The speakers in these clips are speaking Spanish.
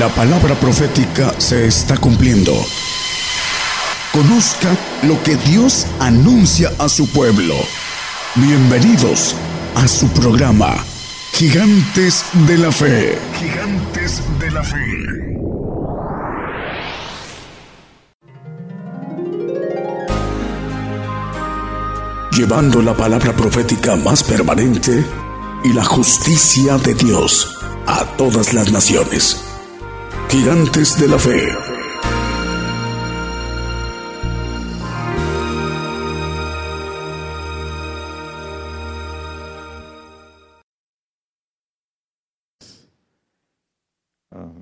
La palabra profética se está cumpliendo. Conozca lo que Dios anuncia a su pueblo. Bienvenidos a su programa, Gigantes de la Fe. Gigantes de la Fe. Llevando la palabra profética más permanente y la justicia de Dios a todas las naciones. Gigantes de la Fe. Ah,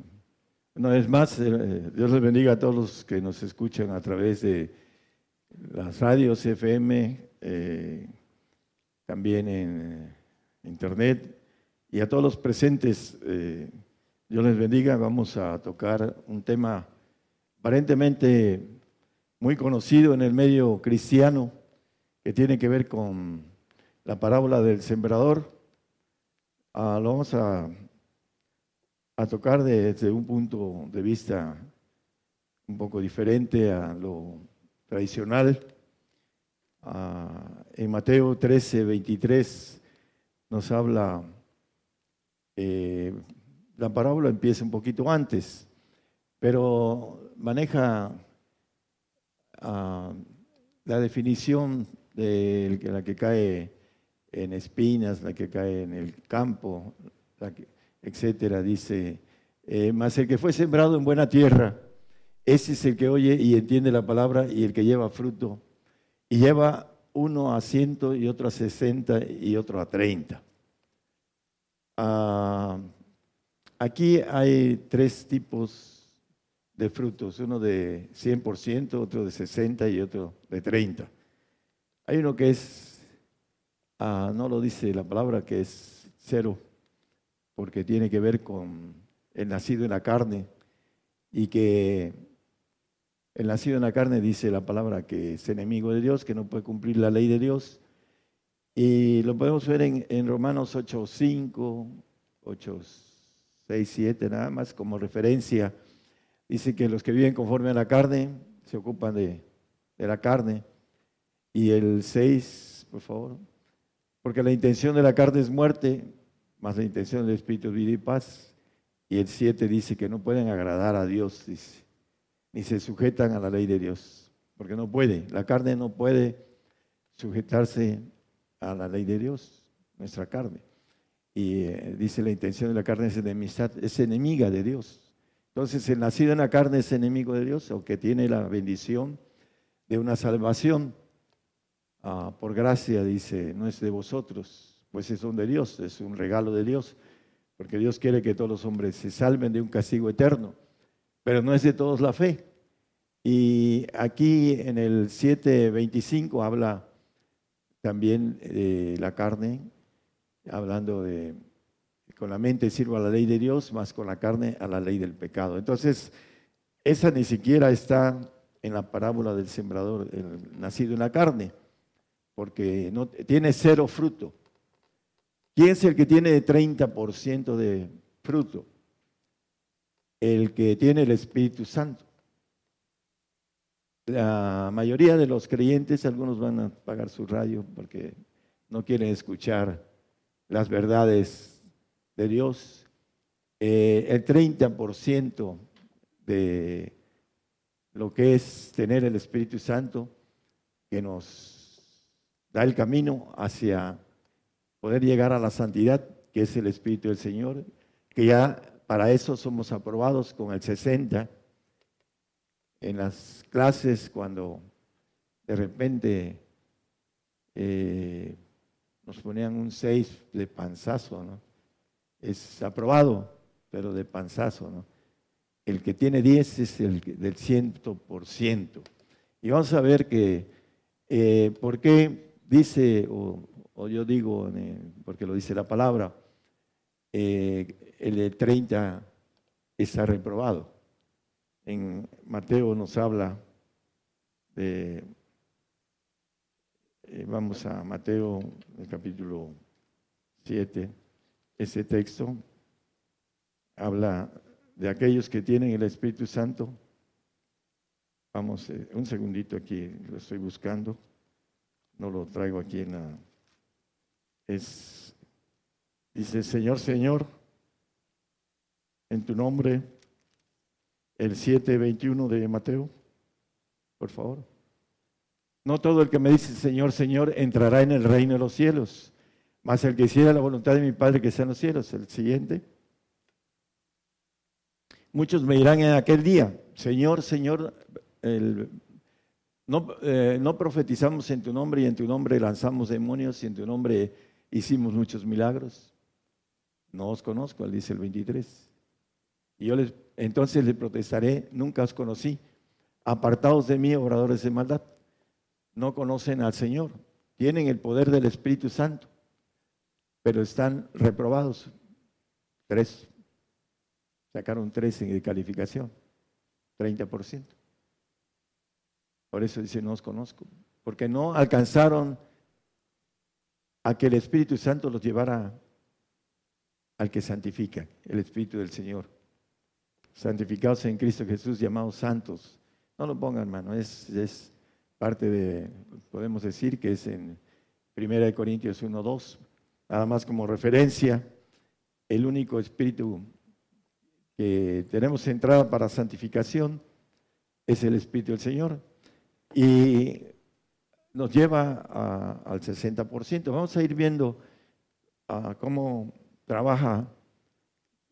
una vez más, eh, Dios les bendiga a todos los que nos escuchan a través de las radios FM, eh, también en eh, internet y a todos los presentes. Dios les bendiga. Vamos a tocar un tema aparentemente muy conocido en el medio cristiano que tiene que ver con la parábola del sembrador. Ah, lo vamos a, tocar desde un punto de vista un poco diferente a lo tradicional. Ah, en Mateo 13, 23 nos habla eh, la parábola empieza un poquito antes, pero maneja ah, la definición de la que cae en espinas, la que cae en el campo, etcétera. Dice, eh, más el que fue sembrado en buena tierra, ese es el que oye y entiende la palabra y el que lleva fruto. Y lleva uno a ciento y otro a sesenta y otro a treinta. Ah, Aquí hay tres tipos de frutos, uno de 100%, otro de 60 y otro de 30. Hay uno que es, ah, no lo dice la palabra, que es cero, porque tiene que ver con el nacido en la carne y que el nacido en la carne dice la palabra que es enemigo de Dios, que no puede cumplir la ley de Dios. Y lo podemos ver en, en Romanos 8.5, 8, 6, 7 nada más como referencia. Dice que los que viven conforme a la carne se ocupan de, la carne. Y el 6, por favor. Porque la intención de la carne es muerte, más la intención del Espíritu es vida y paz. Y el 7 dice que no pueden agradar a Dios, dice, ni se sujetan a la ley de Dios, porque no puede. La carne no puede sujetarse a la ley de Dios, nuestra carne y eh, dice la intención de la carne es enemistad, es enemiga de Dios. Entonces el nacido en la carne es enemigo de Dios, aunque tiene la bendición de una salvación. Ah, por gracia, dice, no es de vosotros, pues es un de Dios, es un regalo de Dios, porque Dios quiere que todos los hombres se salven de un castigo eterno, pero no es de todos la fe. Y aquí en el 7.25 habla también de la carne, hablando de con la mente sirvo a la ley de Dios, más con la carne a la ley del pecado. Entonces, esa ni siquiera está en la parábola del sembrador, el nacido en la carne, porque no, tiene cero fruto. ¿Quién es el que tiene 30% de fruto? El que tiene el Espíritu Santo. La mayoría de los creyentes, algunos van a pagar su radio porque no quieren escuchar las verdades de Dios. Eh, el 30% de lo que es tener el Espíritu Santo que nos da el camino hacia poder llegar a la santidad, que es el Espíritu del Señor, que ya para eso somos aprobados con el 60 en las clases cuando de repente eh, nos ponían un 6 de panzazo, ¿no? Es aprobado, pero de panzazo, ¿no? El que tiene 10 es el del 100%. Y vamos a ver que, eh, ¿por qué dice, o, yo digo, porque lo dice la palabra, eh, el de 30 está reprobado? En Mateo nos habla de eh, vamos a Mateo, el capítulo 7. Ese texto habla de aquellos que tienen el Espíritu Santo. Vamos, eh, un segundito aquí, lo estoy buscando. No lo traigo aquí en la... Es, dice, Señor, Señor, en tu nombre, el 7.21 de Mateo, por favor. No todo el que me dice Señor, Señor entrará en el reino de los cielos, mas el que hiciera la voluntad de mi Padre que sea en los cielos. El siguiente. Muchos me dirán en aquel día, Señor, Señor, no, eh, no profetizamos en tu nombre y en tu nombre lanzamos demonios y en tu nombre hicimos muchos milagros. No os conozco, él dice el 23. Y yo les, entonces le protestaré, nunca os conocí. Apartados de mí, obradores de maldad. No conocen al Señor. Tienen el poder del Espíritu Santo, pero están reprobados. Tres. Sacaron tres en calificación. 30%. Por eso dice, no os conozco. Porque no alcanzaron a que el Espíritu Santo los llevara al que santifica, el Espíritu del Señor santificados en Cristo Jesús, llamados santos. No lo pongan, hermano, es, es parte de, podemos decir que es en 1 Corintios 1, 2, nada más como referencia, el único espíritu que tenemos entrada para santificación es el Espíritu del Señor. Y nos lleva al 60%. Vamos a ir viendo cómo trabaja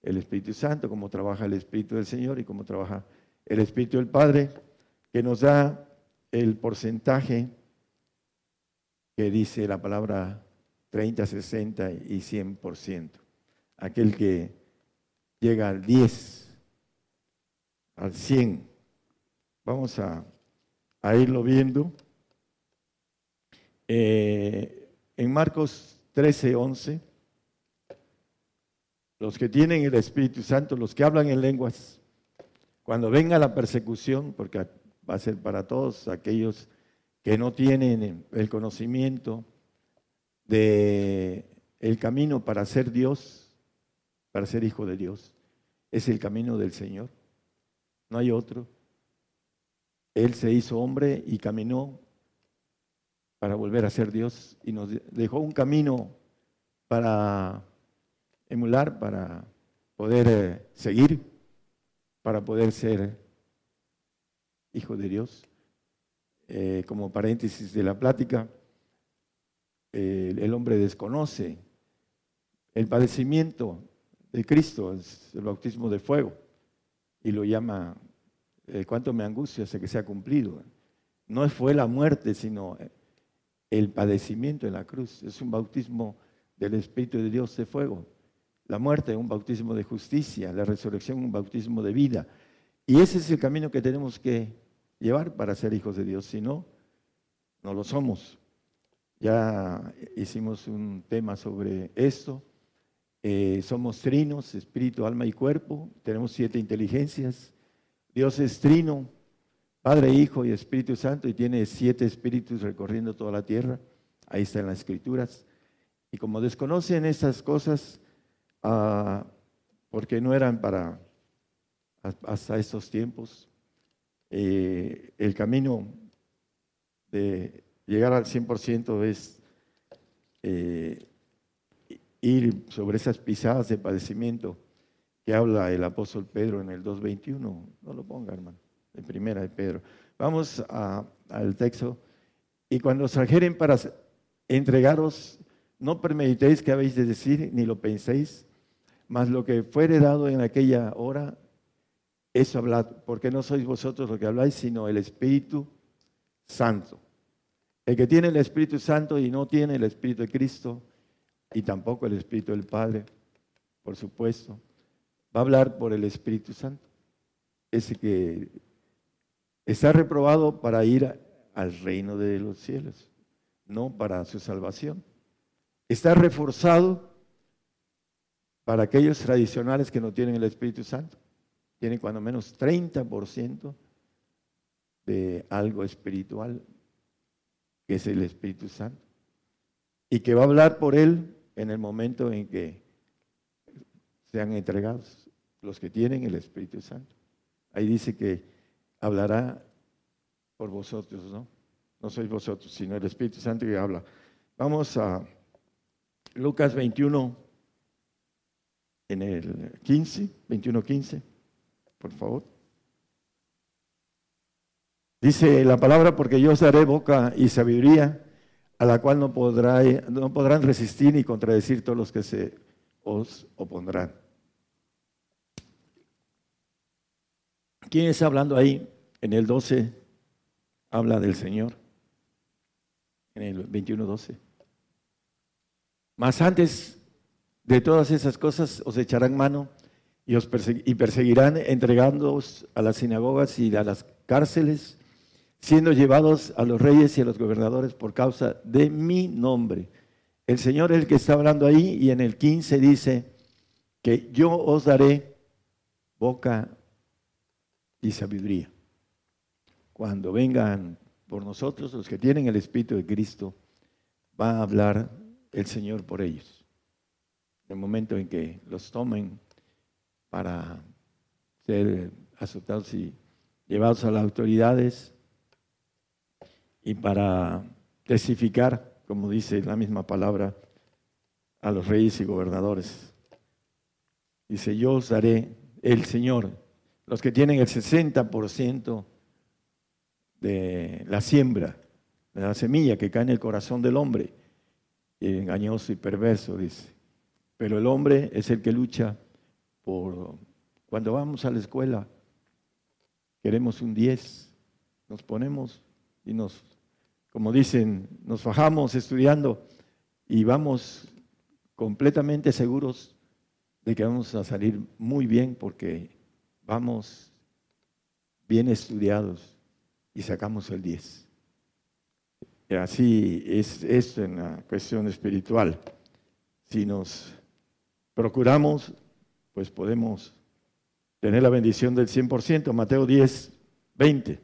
el Espíritu Santo, cómo trabaja el Espíritu del Señor y cómo trabaja el Espíritu del Padre, que nos da el porcentaje que dice la palabra 30, 60 y 100%. Aquel que llega al 10, al 100. Vamos a, irlo viendo. Eh, en Marcos 13, 11 los que tienen el Espíritu Santo, los que hablan en lenguas, cuando venga la persecución, porque va a ser para todos aquellos que no tienen el conocimiento de el camino para ser Dios, para ser hijo de Dios, es el camino del Señor. No hay otro. Él se hizo hombre y caminó para volver a ser Dios y nos dejó un camino para emular, para poder eh, seguir, para poder ser hijo de Dios. Eh, como paréntesis de la plática, el hombre desconoce el padecimiento de Cristo, es el bautismo de fuego, y lo llama, eh, cuánto me angustia hasta que sea cumplido. No fue la muerte, sino el padecimiento en la cruz. Es un bautismo del Espíritu de Dios de fuego. La muerte es un bautismo de justicia, la resurrección un bautismo de vida. Y ese es el camino que tenemos que llevar para ser hijos de Dios. Si no, no lo somos. Ya hicimos un tema sobre esto. Eh, somos trinos, espíritu, alma y cuerpo. Tenemos siete inteligencias. Dios es trino, Padre, Hijo y Espíritu Santo, y tiene siete espíritus recorriendo toda la tierra. Ahí están las escrituras. Y como desconocen estas cosas, Ah, porque no eran para hasta estos tiempos. Eh, el camino de llegar al 100% es eh, ir sobre esas pisadas de padecimiento que habla el apóstol Pedro en el 2.21. No lo ponga, hermano, en primera de Pedro. Vamos al texto. Y cuando os trajeren para entregaros, no premeditéis qué habéis de decir, ni lo penséis, mas lo que fuere dado en aquella hora, eso hablad, porque no sois vosotros lo que habláis, sino el Espíritu Santo. El que tiene el Espíritu Santo y no tiene el Espíritu de Cristo, y tampoco el Espíritu del Padre, por supuesto, va a hablar por el Espíritu Santo. Ese que está reprobado para ir al reino de los cielos, no para su salvación. Está reforzado para aquellos tradicionales que no tienen el Espíritu Santo, tienen cuando menos 30% de algo espiritual, que es el Espíritu Santo, y que va a hablar por él en el momento en que sean entregados. los que tienen el Espíritu Santo. Ahí dice que hablará por vosotros, ¿no? No sois vosotros, sino el Espíritu Santo que habla. Vamos a Lucas 21, en el 15, 21, 15, por favor. Dice la palabra, porque yo os daré boca y sabiduría, a la cual no, podrá, no podrán resistir ni contradecir todos los que se os opondrán. ¿Quién está hablando ahí? En el 12 habla del Señor. En el 21-12. Más antes de todas esas cosas os echarán mano y os perseguirán entregándoos a las sinagogas y a las cárceles, siendo llevados a los reyes y a los gobernadores por causa de mi nombre. El Señor es el que está hablando ahí y en el 15 dice que yo os daré boca y sabiduría. Cuando vengan por nosotros, los que tienen el Espíritu de Cristo, va a hablar el Señor por ellos. En el momento en que los tomen para ser azotados y llevados a las autoridades y para testificar, como dice la misma palabra, a los reyes y gobernadores. Dice, yo os daré el Señor los que tienen el 60% de la siembra, de la semilla que cae en el corazón del hombre, engañoso y perverso, dice. Pero el hombre es el que lucha por, cuando vamos a la escuela, queremos un 10, nos ponemos y nos, como dicen, nos fajamos estudiando y vamos completamente seguros de que vamos a salir muy bien porque vamos bien estudiados y sacamos el 10. Y así es esto en la cuestión espiritual. Si nos procuramos, pues podemos tener la bendición del 100%. Mateo 10, 20.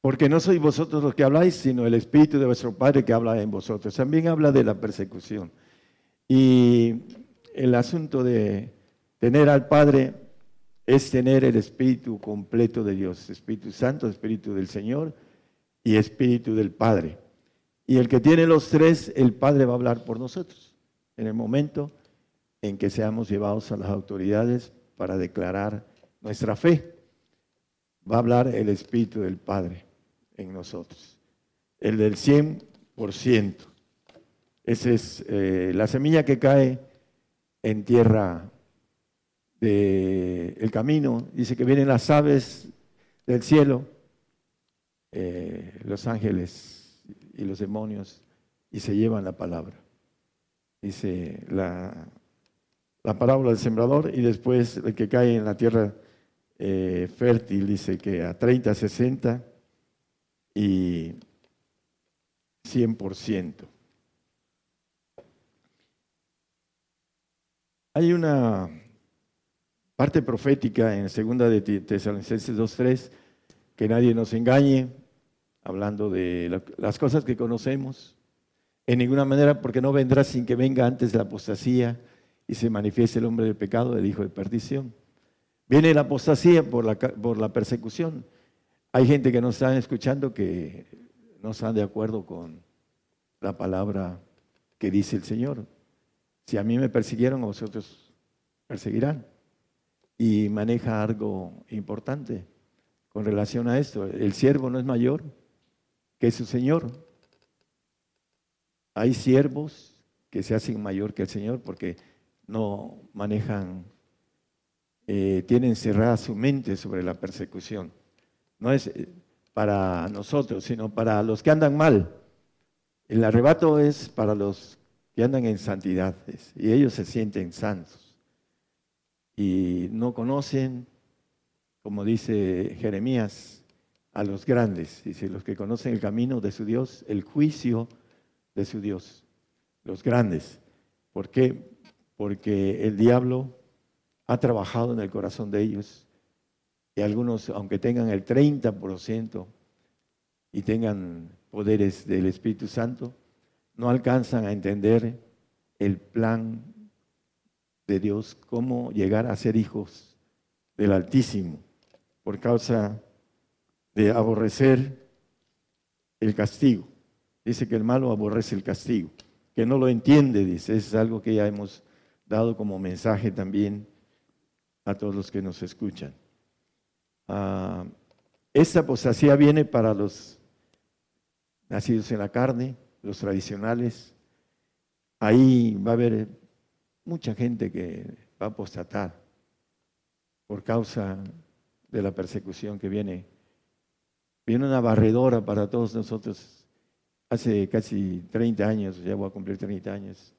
Porque no sois vosotros los que habláis, sino el Espíritu de vuestro Padre que habla en vosotros. También habla de la persecución. Y el asunto de tener al Padre es tener el Espíritu completo de Dios, Espíritu Santo, Espíritu del Señor y Espíritu del Padre. Y el que tiene los tres, el Padre va a hablar por nosotros en el momento en que seamos llevados a las autoridades para declarar nuestra fe. Va a hablar el Espíritu del Padre en nosotros, el del 100%. Esa es eh, la semilla que cae en tierra del camino. Dice que vienen las aves del cielo, eh, los ángeles y los demonios, y se llevan la palabra. Dice la, la parábola del sembrador y después el que cae en la tierra eh, fértil, dice que a 30, 60 y 100%. Hay una parte profética en segunda de Tesalonicenses 2.3, que nadie nos engañe, hablando de las cosas que conocemos. En ninguna manera, porque no vendrá sin que venga antes la apostasía y se manifieste el hombre del pecado, el hijo de perdición. Viene la apostasía por la, por la persecución. Hay gente que no está escuchando que no están de acuerdo con la palabra que dice el Señor. Si a mí me persiguieron, a vosotros perseguirán. Y maneja algo importante con relación a esto. El siervo no es mayor que su Señor. Hay siervos que se hacen mayor que el Señor porque no manejan, eh, tienen cerrada su mente sobre la persecución. No es eh, para nosotros, sino para los que andan mal. El arrebato es para los y andan en santidad y ellos se sienten santos y no conocen, como dice Jeremías, a los grandes, dice los que conocen el camino de su Dios, el juicio de su Dios, los grandes. ¿Por qué? Porque el diablo ha trabajado en el corazón de ellos y algunos, aunque tengan el 30% y tengan poderes del Espíritu Santo, no alcanzan a entender el plan de Dios, cómo llegar a ser hijos del Altísimo por causa de aborrecer el castigo. Dice que el malo aborrece el castigo, que no lo entiende, dice, es algo que ya hemos dado como mensaje también a todos los que nos escuchan. Ah, esta apostasía viene para los nacidos en la carne, los tradicionales. Ahí va a haber mucha gente que va a apostatar por causa de la persecución que viene. Viene una barredora para todos nosotros. Hace casi 30 años, ya voy a cumplir 30 años,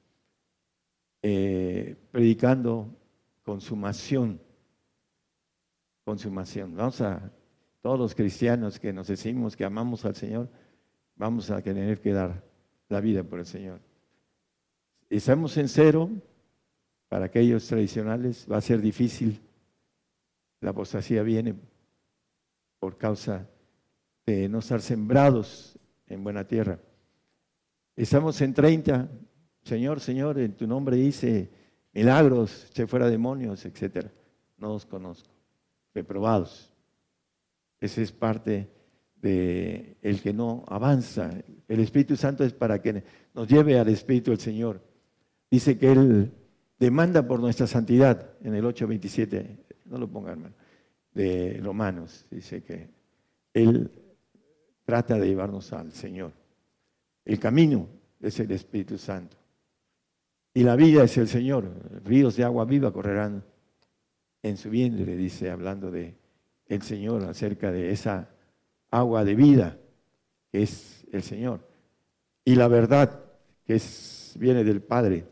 eh, predicando consumación. Consumación. Vamos a, todos los cristianos que nos decimos que amamos al Señor, vamos a tener que dar la vida por el Señor. Estamos en cero, para aquellos tradicionales va a ser difícil. La apostasía viene por causa de no estar sembrados en buena tierra. Estamos en 30. Señor, Señor, en tu nombre dice milagros, se fuera demonios, etc. No los conozco. Reprobados. Ese es parte de el que no avanza. El Espíritu Santo es para que nos lleve al Espíritu del Señor. Dice que Él demanda por nuestra santidad en el 8.27, no lo pongan, hermano, de Romanos. Dice que Él trata de llevarnos al Señor. El camino es el Espíritu Santo. Y la vida es el Señor. Ríos de agua viva correrán en su vientre, dice, hablando de el Señor, acerca de esa agua de vida que es el Señor. Y la verdad que es, viene del Padre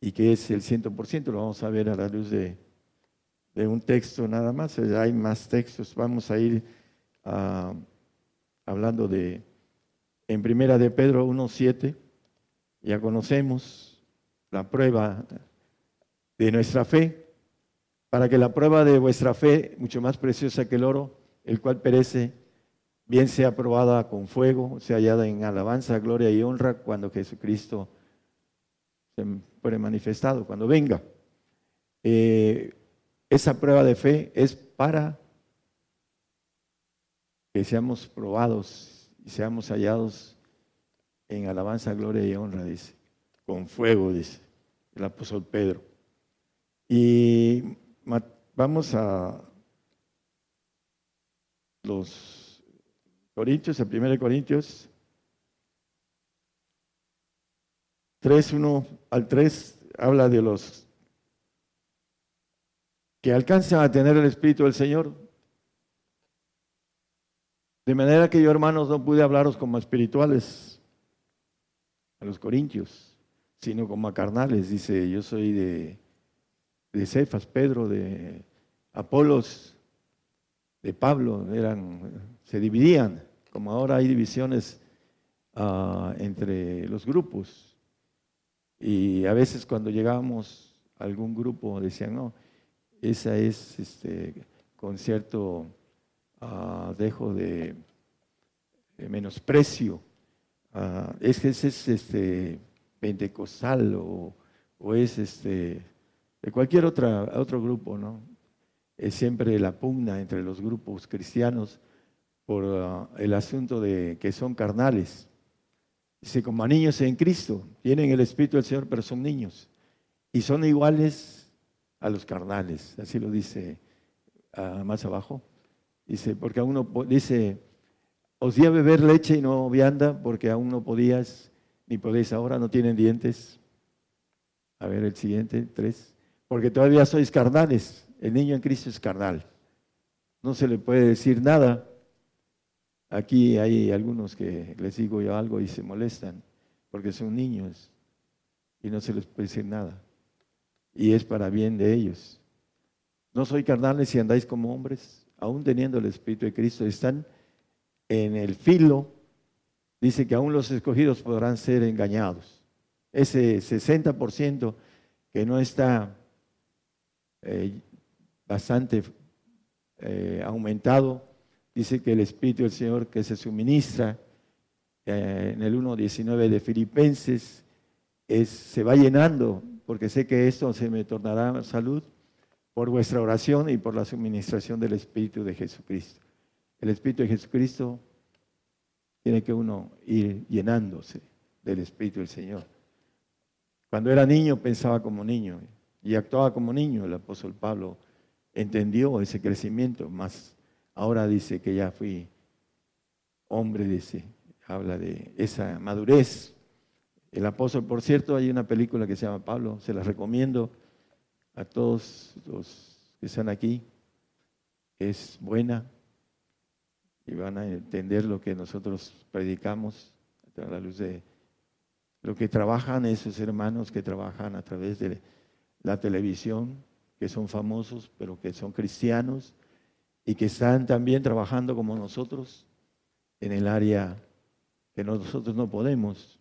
y que es el ciento por ciento, lo vamos a ver a la luz de, un texto nada más. Hay más textos. Vamos a ir ah, hablando de, en primera de Pedro 1.7, ya conocemos la prueba de nuestra fe, para que la prueba de vuestra fe, mucho más preciosa que el oro, el cual perece, bien sea probada con fuego, sea hallada en alabanza, gloria y honra cuando Jesucristo se fuere manifestado, cuando venga. Eh, esa prueba de fe es para que seamos probados y seamos hallados en alabanza, gloria y honra, dice, con fuego, dice el apóstol Pedro. Y vamos a los Corintios, el 1 Corintios 3, 1 al 3, habla de los que alcanzan a tener el Espíritu del Señor. De manera que yo, hermanos, no pude hablaros como espirituales a los corintios, sino como carnales. Dice, yo soy de, de Cefas, Pedro, de Apolos, de Pablo, eran, se dividían, como ahora hay divisiones ah, entre los grupos. Y a veces cuando llegábamos a algún grupo decían, no, esa es este, con cierto ah, dejo de, menosprecio. Uh, es que es este, pentecostal o, es este, de cualquier otra, otro grupo, ¿no? Es siempre la pugna entre los grupos cristianos por ah, el asunto de que son carnales. Dice, como niños en Cristo, tienen el Espíritu del Señor, pero son niños. Y son iguales a los carnales. Así lo dice ah, más abajo. Dice, porque aún no, dice, os di a beber leche y no vianda, porque aún no podías, ni podéis ahora, no tienen dientes. A ver el siguiente, tres. Porque todavía sois carnales. El niño en Cristo es carnal. No se le puede decir nada Aquí hay algunos que les digo yo algo y se molestan porque son niños y no se les puede decir nada. Y es para bien de ellos. No soy carnales si andáis como hombres, aún teniendo el Espíritu de Cristo, están en el filo. Dice que aún los escogidos podrán ser engañados. Ese 60% que no está eh, bastante eh, aumentado dice que el Espíritu del Señor que se suministra eh, en el 1.19 de Filipenses es, se va llenando porque sé que esto se me tornará salud por vuestra oración y por la suministración del Espíritu de Jesucristo. El Espíritu de Jesucristo tiene que uno ir llenándose del Espíritu del Señor. Cuando era niño pensaba como niño y actuaba como niño. El apóstol Pablo entendió ese crecimiento, más ahora dice que ya fui hombre, dice, habla de esa madurez. El apóstol, por cierto, hay una película que se llama Pablo, se la recomiendo a todos los que están aquí. Es buena y van a entender lo que nosotros predicamos a la luz de lo que trabajan esos hermanos que trabajan a través de la televisión, que son famosos, pero que son cristianos y que están también trabajando como nosotros en el área que nosotros no podemos,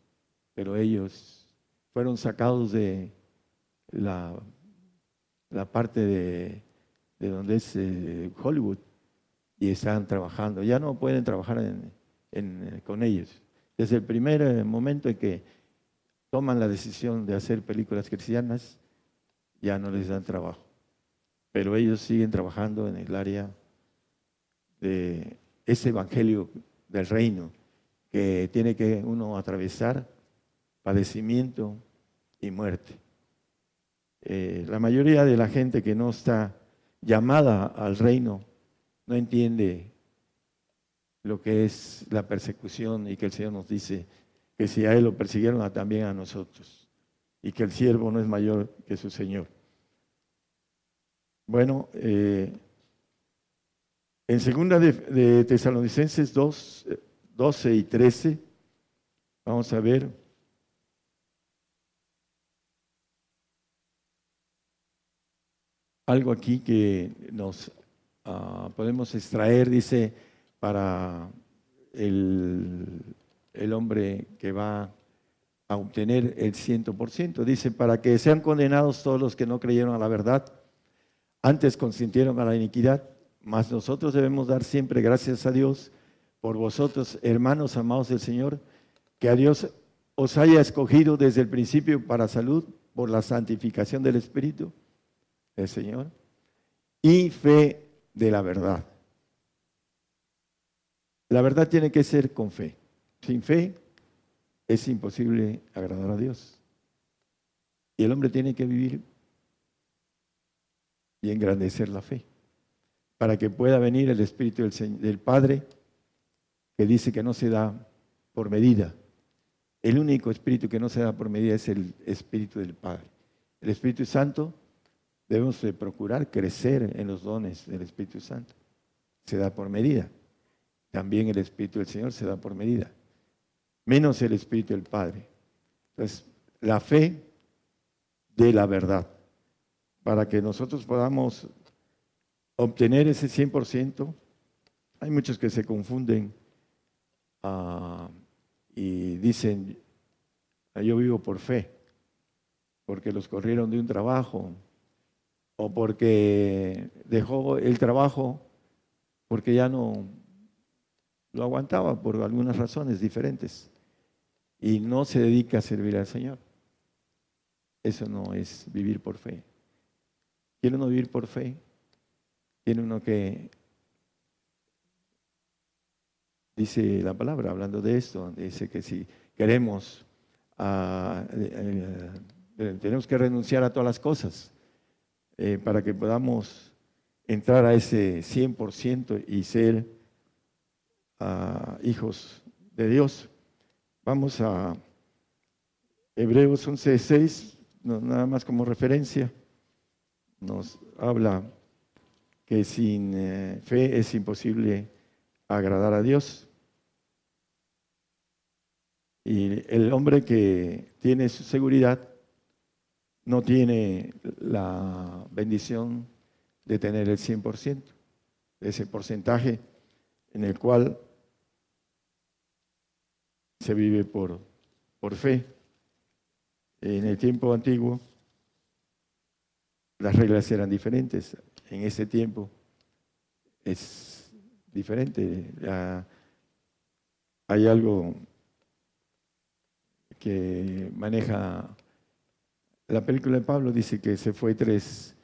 pero ellos fueron sacados de la, la parte de, donde es eh, Hollywood y están trabajando. Ya no pueden trabajar con ellos. Desde el primer eh, momento en que toman la decisión de hacer películas cristianas, ya no les dan trabajo. Pero ellos siguen trabajando en el área de ese evangelio del reino que tiene que uno atravesar padecimiento y muerte. Eh, la mayoría de la gente que no está llamada al reino no entiende lo que es la persecución y que el Señor nos dice que si a Él lo persiguieron, también a nosotros y que el siervo no es mayor que su Señor. Bueno, eh, en segunda de, Tesalonicenses 2, 12 y 13, vamos a ver. Algo aquí que nos ah, podemos extraer, dice, para el, el hombre que va a obtener el ciento por ciento. Dice, para que sean condenados todos los que no creyeron a la verdad, antes consintieron a la iniquidad, mas nosotros debemos dar siempre gracias a Dios por vosotros, hermanos amados del Señor, que a Dios os haya escogido desde el principio para salud por la santificación del Espíritu del Señor y fe de la verdad. La verdad tiene que ser con fe. Sin fe es imposible agradar a Dios. Y el hombre tiene que vivir y engrandecer la fe para que pueda venir el Espíritu del, del Padre que dice que no se da por medida. El único espíritu que no se da por medida es el Espíritu del Padre. El Espíritu Santo debemos de procurar crecer en los dones del Espíritu Santo. Se da por medida. También el Espíritu del Señor se da por medida. Menos el Espíritu del Padre. Entonces, la fe de la verdad. Para que nosotros podamos obtener ese 100%, hay muchos que se confunden Ah, y dicen, ah, yo vivo por fe, porque los corrieron de un trabajo, o porque dejó el trabajo porque ya no lo aguantaba por algunas razones diferentes y no se dedica a servir al Señor. Eso no es vivir por fe. ¿Quiere uno vivir por fe? Tiene uno que dice la palabra, hablando de esto, dice que si queremos, eh, tenemos que renunciar a todas las cosas eh, para que podamos entrar a ese 100% y ser ah, hijos de Dios. Vamos a Hebreos 11.6, nada más como referencia, nos habla que sin fe es imposible agradar a Dios. Y el hombre que tiene su seguridad no tiene la bendición de tener el 100%, ese porcentaje en el cual se vive por, por fe. En el tiempo antiguo las reglas eran diferentes. En ese tiempo es diferente. hay algo que maneja La película de Pablo dice que se fue tres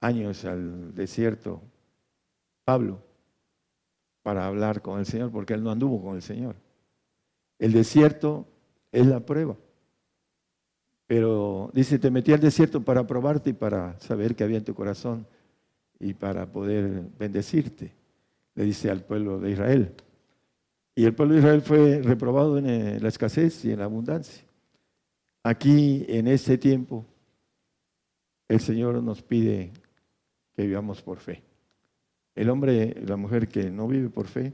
años al desierto, Pablo, para hablar con el Señor, porque él no anduvo con el Señor. El desierto es la prueba. Pero dice, te metí al desierto para probarte y para saber qué había en tu corazón y para poder bendecirte, le dice al pueblo de Israel. Y el pueblo de Israel fue reprobado en la escasez y en la abundancia. Aquí, en este tiempo, el Señor nos pide que vivamos por fe. El hombre, la mujer que no vive por fe,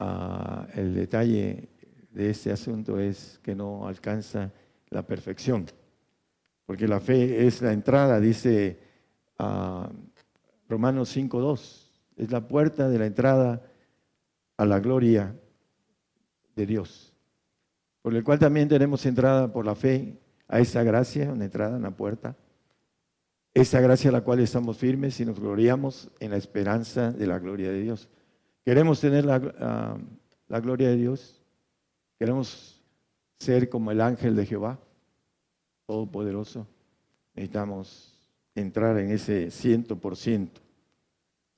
ah, el detalle de este asunto es que no alcanza la perfección, porque la fe es la entrada, dice uh, Romanos 5.2, es la puerta de la entrada a la gloria de Dios, por el cual también tenemos entrada por la fe a esa gracia, una entrada, una puerta, esa gracia a la cual estamos firmes y nos gloriamos en la esperanza de la gloria de Dios. Queremos tener la, ah, la gloria de Dios, queremos ser como el ángel de Jehová, todopoderoso, necesitamos entrar en ese ciento por ciento.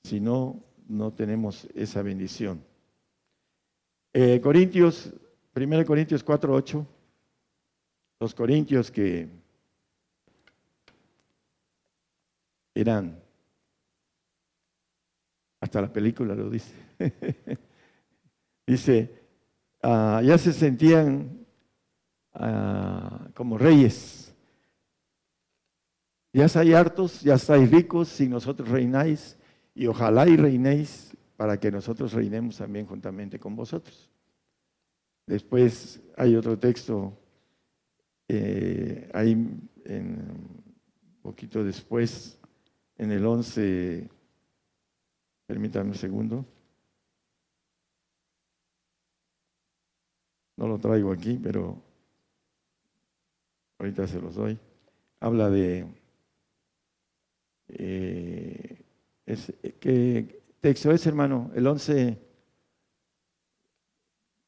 Si no, no tenemos esa bendición. Eh, Corintios, 1 Corintios 4, 8, los corintios que eran, hasta la película lo dice, dice, ah, ya se sentían Ah, como reyes. Ya estáis hartos, ya estáis ricos, si nosotros reináis, y ojalá y reinéis para que nosotros reinemos también juntamente con vosotros. Después hay otro texto, eh, ahí en, un poquito después, en el 11, permítanme un segundo. No lo traigo aquí, pero ahorita se los doy, habla de eh, ¿qué texto es, hermano? El 11, eh,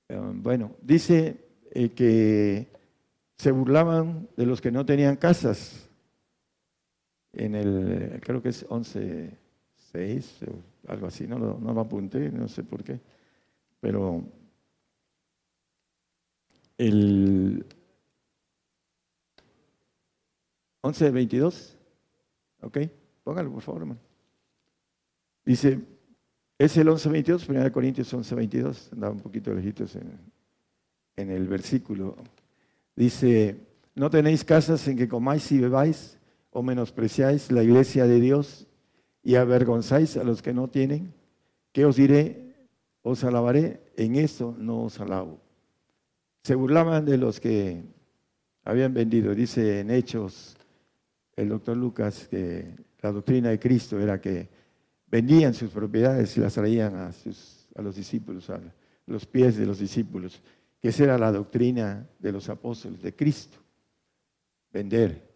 bueno, dice eh, que se burlaban de los que no tenían casas. En el, creo que es 11, 6, algo así, no lo, no lo apunté, no sé por qué, pero el, 11, 22. ¿Ok? Póngalo, por favor, hermano. Dice, es el 11, 22, 1 Corintios 11, 22. Andaba un poquito lejitos en, en el versículo. Dice, no tenéis casas en que comáis y bebáis o menospreciáis la iglesia de Dios y avergonzáis a los que no tienen. ¿Qué os diré? Os alabaré. En eso no os alabo. Se burlaban de los que habían vendido. Dice en Hechos el doctor Lucas que la doctrina de Cristo era que vendían sus propiedades y las traían a, sus, a los discípulos, a los pies de los discípulos, que esa era la doctrina de los apóstoles de Cristo, vender.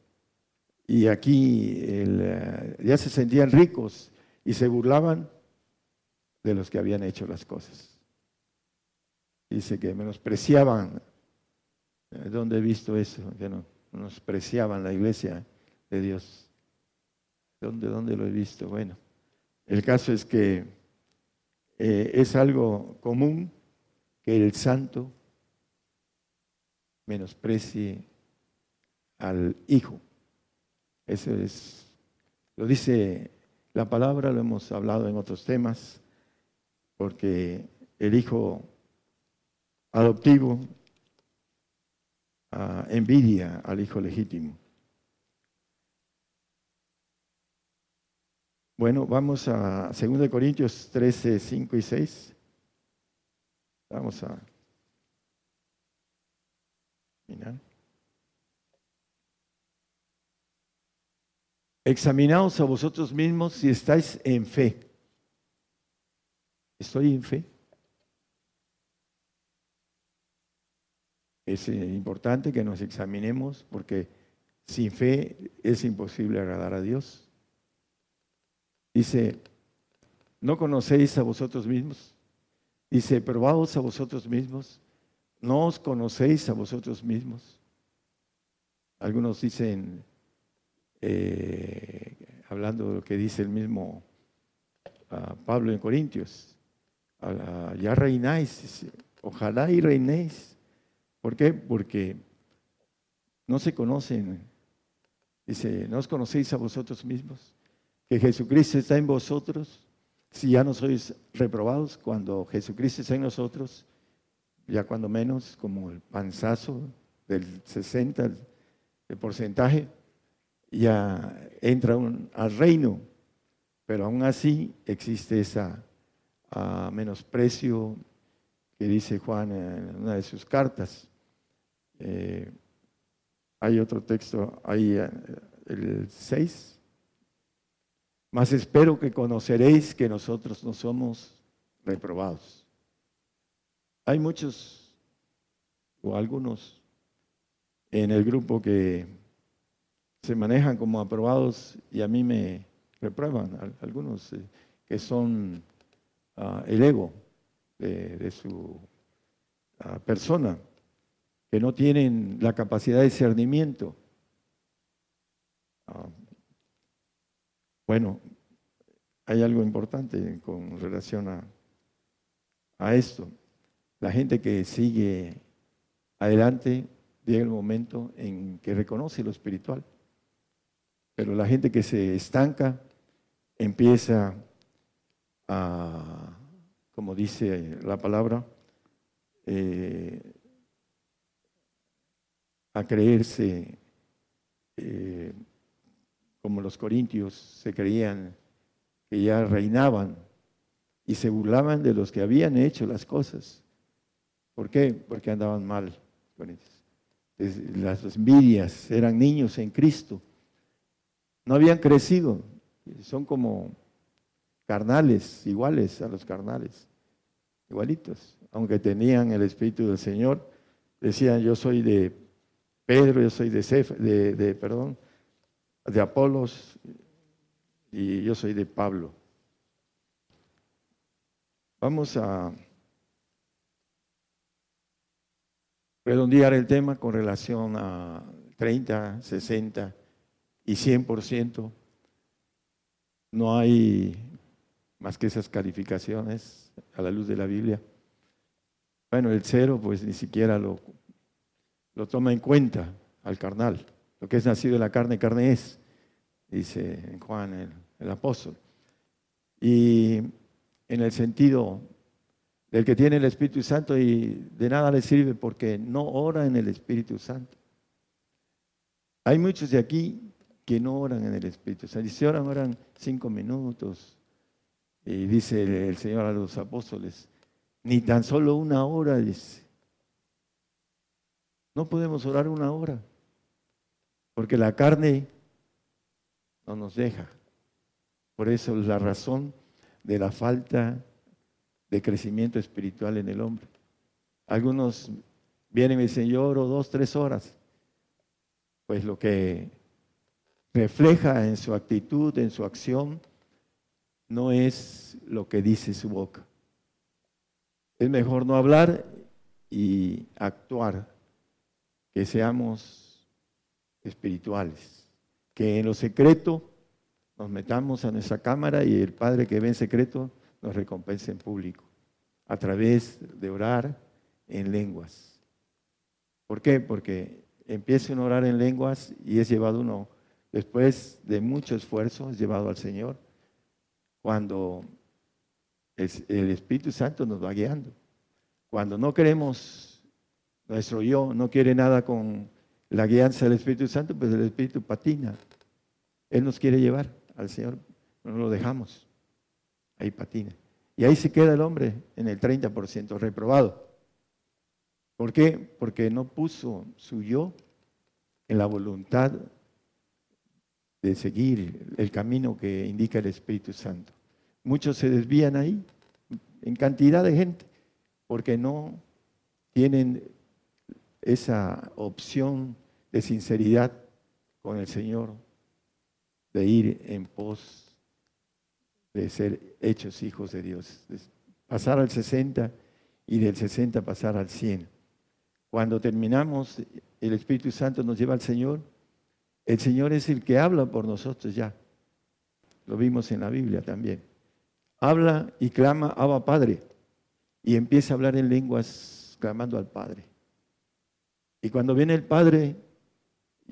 Y aquí eh, ya se sentían ricos y se burlaban de los que habían hecho las cosas. Dice que menospreciaban, ¿dónde he visto eso? Que no, menospreciaban la iglesia de Dios. ¿Dónde, dónde lo he visto? Bueno, el caso es que eh, es algo común que el santo menosprecie al hijo. Eso es, lo dice la palabra, lo hemos hablado en otros temas, porque el hijo adoptivo ah, envidia al hijo legítimo. Bueno, vamos a 2 Corintios 13, 5 y 6. Vamos a mirar. Examinaos a vosotros mismos si estáis en fe. ¿Estoy en fe? Es eh, importante que nos examinemos porque sin fe es imposible agradar a Dios. Dice, ¿no conocéis a vosotros mismos? Dice, probaos a vosotros mismos. ¿No os conocéis a vosotros mismos? algunos dicen, eh, hablando de lo que dice el mismo ah, Pablo en Corintios, ya reináis, ojalá y reinéis. ¿Por qué? Porque no se conocen. Dice, ¿no os conocéis a vosotros mismos? Que Jesucristo está en vosotros. Si ya no sois reprobados, cuando Jesucristo está en nosotros, ya cuando menos, como el panzazo del 60, el porcentaje, ya entra al reino. Pero aún así existe esa menosprecio que dice Juan en una de sus cartas. Eh, hay otro texto ahí, eh, el 6. Más espero que conoceréis que nosotros no somos reprobados. Hay muchos o algunos en el grupo que se manejan como aprobados y a mí me reprueban, algunos eh, que son ah, el ego de, su ah, persona que no tienen la capacidad de discernimiento. Ah, bueno, hay algo importante con relación a, esto. La gente que sigue adelante llega el momento en que reconoce lo espiritual. Pero la gente que se estanca empieza a, como dice la palabra, eh, a creerse eh, como los corintios se creían que ya reinaban y se burlaban de los que habían hecho las cosas. ¿Por qué? Porque andaban mal. Las envidias eran niños en Cristo. No habían crecido. Son como carnales, iguales a los carnales, igualitos. Aunque tenían el Espíritu del Señor, decían, yo soy de Pedro, yo soy de, de, de, perdón, de Apolos y yo soy de Pablo. Vamos a redondear el tema con relación a 30, 60 y 100%. No hay más que esas calificaciones a la luz de la Biblia. Bueno, el cero pues ni siquiera lo lo toma en cuenta al carnal. Lo que es nacido de la carne, carne es, dice Juan el, apóstol. Y en el sentido del que tiene el Espíritu Santo y de nada le sirve porque no ora en el Espíritu Santo. Hay muchos de aquí que no oran en el Espíritu Santo. Si oran, oran cinco minutos. Y dice el Señor a los apóstoles, ni tan solo una hora, dice. No podemos orar una hora, porque la carne no nos deja. Por eso es la razón de la falta de crecimiento espiritual en el hombre. Algunos vienen y dicen, yo oro dos, tres horas. Pues lo que refleja en su actitud, en su acción, no es lo que dice su boca. Es mejor no hablar y actuar que seamos espirituales, que en lo secreto nos metamos a nuestra cámara y el Padre que ve en secreto nos recompense en público, a través de orar en lenguas. ¿Por qué? Porque empieza a orar en lenguas y es llevado uno, después de mucho esfuerzo, es llevado al Señor, cuando el Espíritu Santo nos va guiando. Cuando no queremos nuestro yo no quiere nada con la guianza del Espíritu Santo, pues el Espíritu patina. Él nos quiere llevar al Señor, no lo dejamos. Ahí patina. Y ahí se queda el hombre en el 30% reprobado. ¿Por qué? Porque no puso su yo en la voluntad de seguir el camino que indica el Espíritu Santo. Muchos se desvían ahí, en cantidad de gente, porque no tienen esa opción de sinceridad con el Señor, de ir en pos de ser hechos hijos de Dios, pasar al 60 y del 60 pasar al 100. cuando terminamos, el Espíritu Santo nos lleva al Señor. El Señor es el que habla por nosotros ya. Lo vimos en la Biblia también. Habla y clama, Abba Padre. Y empieza a hablar en lenguas clamando al Padre. Y cuando viene el Padre,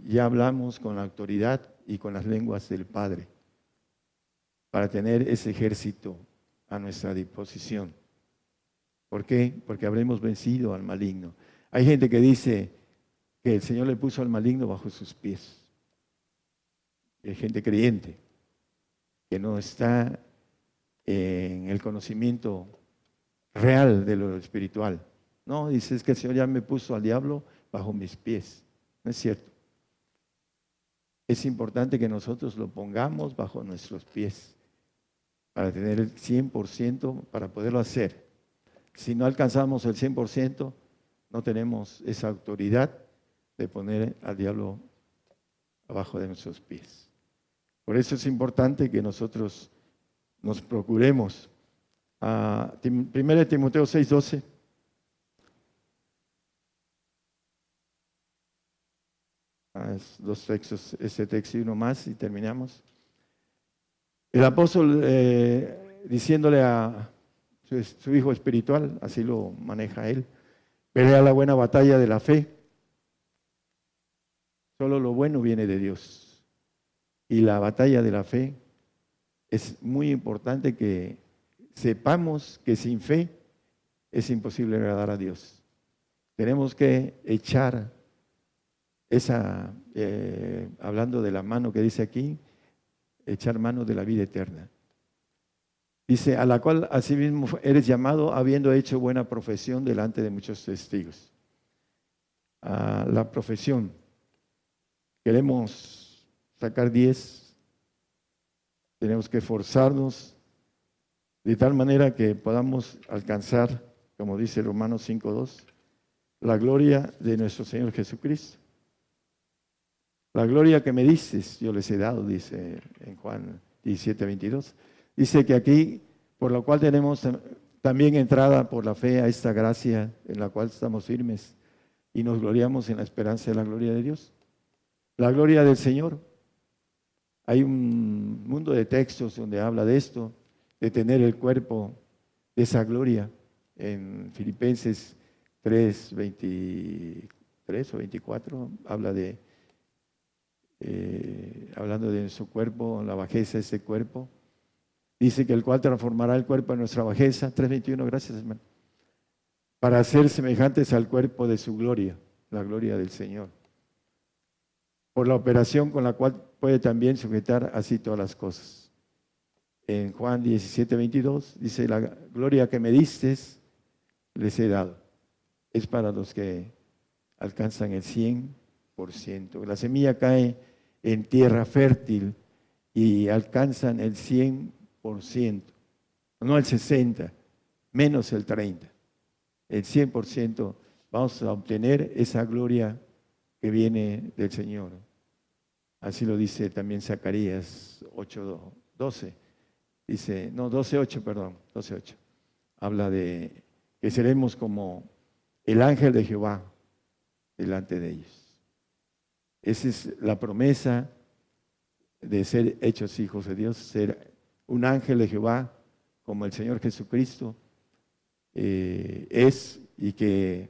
ya hablamos con la autoridad y con las lenguas del Padre para tener ese ejército a nuestra disposición. ¿Por qué? Porque habremos vencido al maligno. Hay gente que dice que el Señor le puso al maligno bajo sus pies. Hay gente creyente que no está en el conocimiento real de lo espiritual. No, dice que el Señor ya me puso al diablo bajo mis pies. No es cierto. Es importante que nosotros lo pongamos bajo nuestros pies para tener el 100% para poderlo hacer. Si no alcanzamos el 100%, no tenemos esa autoridad de poner al diablo abajo de nuestros pies. Por eso es importante que nosotros nos procuremos. Uh, 1 Timoteo 6:12. Dos textos, ese texto y uno más y terminamos. El apóstol eh, diciéndole a su, hijo espiritual, así lo maneja él, pelea la buena batalla de la fe. Solo lo bueno viene de Dios. Y la batalla de la fe es muy importante que sepamos que sin fe es imposible agradar a Dios. Tenemos que echar esa, eh, hablando de la mano que dice aquí, echar mano de la vida eterna. Dice, a la cual asimismo eres llamado habiendo hecho buena profesión delante de muchos testigos. A la profesión. Queremos sacar diez. Tenemos que esforzarnos de tal manera que podamos alcanzar, como dice Romanos 5.2, la gloria de nuestro Señor Jesucristo. La gloria que me dices, yo les he dado, dice en Juan 17, 22. Dice que aquí, por lo cual tenemos también entrada por la fe a esta gracia en la cual estamos firmes y nos gloriamos en la esperanza de la gloria de Dios. La gloria del Señor. Hay un mundo de textos donde habla de esto, de tener el cuerpo de esa gloria. En Filipenses 3, 23 o 24 habla de eh, hablando de su cuerpo, la bajeza de ese cuerpo. Dice que el cual transformará el cuerpo en nuestra bajeza. 3.21, gracias hermano. Para ser semejantes al cuerpo de su gloria, la gloria del Señor. Por la operación con la cual puede también sujetar así todas las cosas. En Juan 17, 22 dice, la gloria que me diste les he dado. Es para los que alcanzan el 100%. La semilla cae en tierra fértil y alcanzan el 100%, no el 60%, menos el 30%. El 100% vamos a obtener esa gloria que viene del Señor. Así lo dice también Zacarías 8:12. Dice, no, 12:8, perdón, 12:8. Habla de que seremos como el ángel de Jehová delante de ellos. Esa es la promesa de ser hechos hijos de Dios, ser un ángel de Jehová como el Señor Jesucristo eh, es y que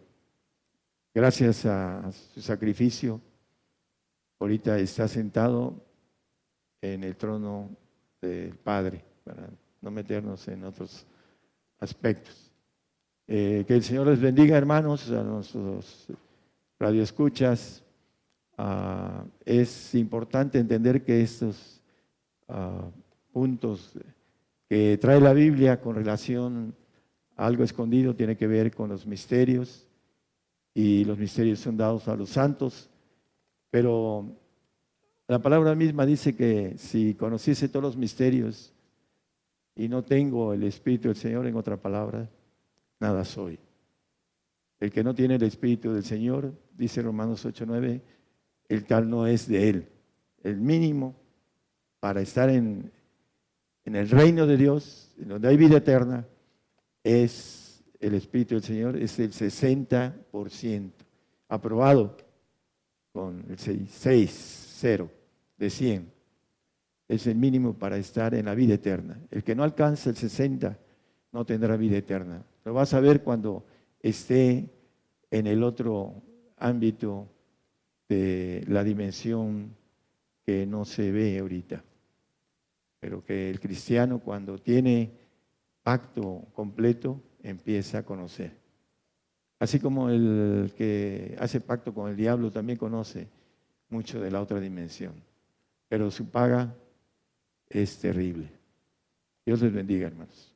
gracias a su sacrificio ahorita está sentado en el trono del Padre, para no meternos en otros aspectos. Eh, que el Señor les bendiga, hermanos, a nuestros radioescuchas. Ah, es importante entender que estos ah, puntos que trae la Biblia con relación a algo escondido tiene que ver con los misterios y los misterios son dados a los santos, pero la palabra misma dice que si conociese todos los misterios y no tengo el Espíritu del Señor, en otra palabra, nada soy. El que no tiene el Espíritu del Señor, dice Romanos 8:9, el tal no es de Él. El mínimo para estar en, el reino de Dios, en donde hay vida eterna, es el Espíritu del Señor, es el 60%. aprobado con el 6, 0 de 100. Es el mínimo para estar en la vida eterna. El que no alcanza el 60 no tendrá vida eterna. Lo vas a ver cuando esté en el otro ámbito de la dimensión que no se ve ahorita. Pero que el cristiano cuando tiene pacto completo empieza a conocer. Así como el que hace pacto con el diablo también conoce mucho de la otra dimensión. Pero su paga es terrible. Dios les bendiga, hermanos.